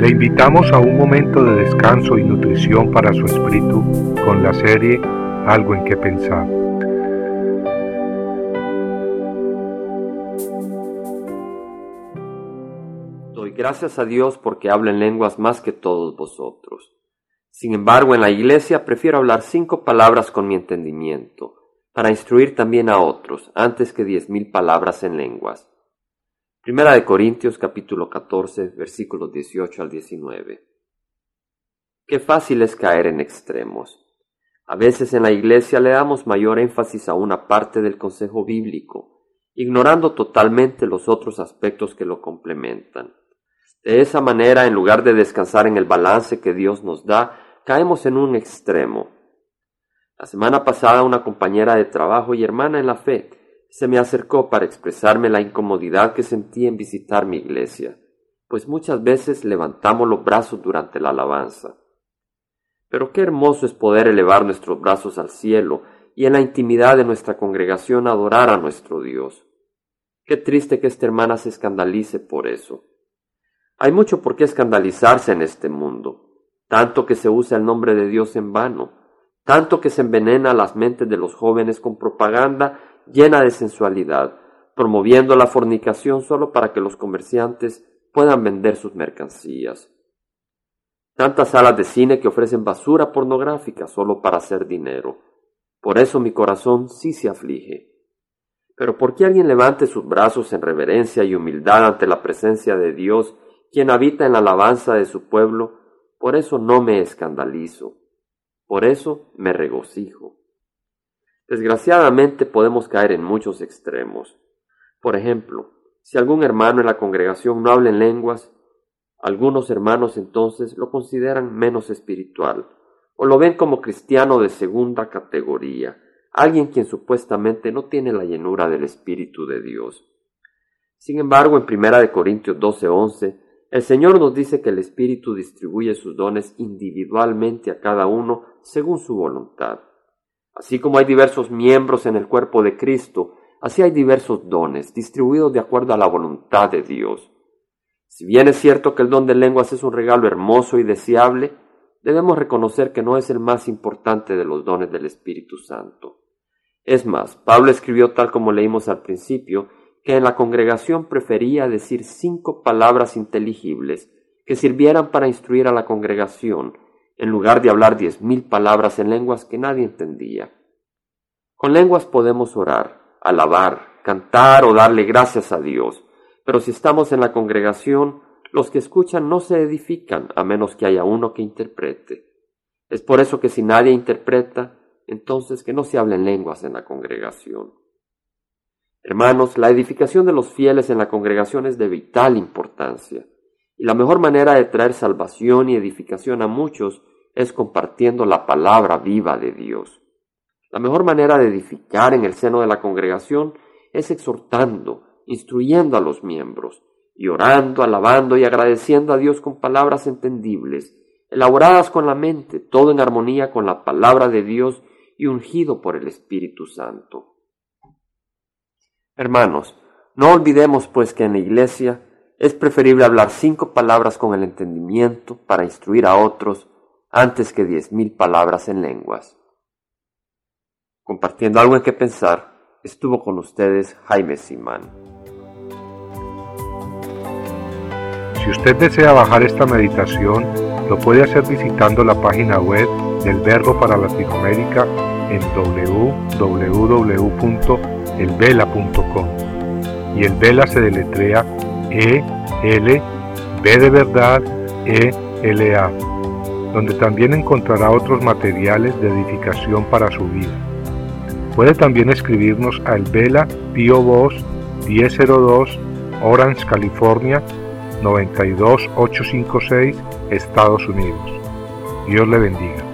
Le invitamos a un momento de descanso y nutrición para su espíritu con la serie Algo en que pensar. Doy gracias a Dios porque hablo en lenguas más que todos vosotros. Sin embargo, en la iglesia prefiero hablar cinco palabras con mi entendimiento, para instruir también a otros, antes que diez mil palabras en lenguas. Primera de Corintios capítulo 14 versículos 18 al 19. Qué fácil es caer en extremos. A veces en la iglesia le damos mayor énfasis a una parte del consejo bíblico, ignorando totalmente los otros aspectos que lo complementan. De esa manera, en lugar de descansar en el balance que Dios nos da, caemos en un extremo. La semana pasada una compañera de trabajo y hermana en la fe se me acercó para expresarme la incomodidad que sentía en visitar mi iglesia, pues muchas veces levantamos los brazos durante la alabanza. Pero qué hermoso es poder elevar nuestros brazos al cielo y en la intimidad de nuestra congregación adorar a nuestro Dios. Qué triste que esta hermana se escandalice por eso. Hay mucho por qué escandalizarse en este mundo, tanto que se usa el nombre de Dios en vano, tanto que se envenena las mentes de los jóvenes con propaganda llena de sensualidad, promoviendo la fornicación solo para que los comerciantes puedan vender sus mercancías. Tantas salas de cine que ofrecen basura pornográfica solo para hacer dinero. Por eso mi corazón sí se aflige. Pero ¿por qué alguien levante sus brazos en reverencia y humildad ante la presencia de Dios, quien habita en la alabanza de su pueblo? Por eso no me escandalizo. Por eso me regocijo. Desgraciadamente podemos caer en muchos extremos. Por ejemplo, si algún hermano en la congregación no habla en lenguas, algunos hermanos entonces lo consideran menos espiritual o lo ven como cristiano de segunda categoría, alguien quien supuestamente no tiene la llenura del Espíritu de Dios. Sin embargo, en 1 Corintios 12:11, el Señor nos dice que el Espíritu distribuye sus dones individualmente a cada uno según su voluntad. Así como hay diversos miembros en el cuerpo de Cristo, así hay diversos dones, distribuidos de acuerdo a la voluntad de Dios. Si bien es cierto que el don de lenguas es un regalo hermoso y deseable, debemos reconocer que no es el más importante de los dones del Espíritu Santo. Es más, Pablo escribió tal como leímos al principio, que en la congregación prefería decir cinco palabras inteligibles que sirvieran para instruir a la congregación en lugar de hablar diez mil palabras en lenguas que nadie entendía. Con lenguas podemos orar, alabar, cantar o darle gracias a Dios, pero si estamos en la congregación, los que escuchan no se edifican a menos que haya uno que interprete. Es por eso que si nadie interpreta, entonces que no se hablen lenguas en la congregación. Hermanos, la edificación de los fieles en la congregación es de vital importancia, y la mejor manera de traer salvación y edificación a muchos es compartiendo la palabra viva de Dios. La mejor manera de edificar en el seno de la congregación es exhortando, instruyendo a los miembros, y orando, alabando y agradeciendo a Dios con palabras entendibles, elaboradas con la mente, todo en armonía con la palabra de Dios y ungido por el Espíritu Santo. Hermanos, no olvidemos pues que en la iglesia es preferible hablar cinco palabras con el entendimiento para instruir a otros antes que diez mil palabras en lenguas. Compartiendo algo en que pensar, estuvo con ustedes Jaime Simán. Si usted desea bajar esta meditación, lo puede hacer visitando la página web del Verbo para Latinoamérica en www.elvela.com. Y el Vela se deletrea E L B de verdad E L A donde también encontrará otros materiales de edificación para su vida. Puede también escribirnos al Vela Pio Box 1002 Orange, California 92856, Estados Unidos. Dios le bendiga.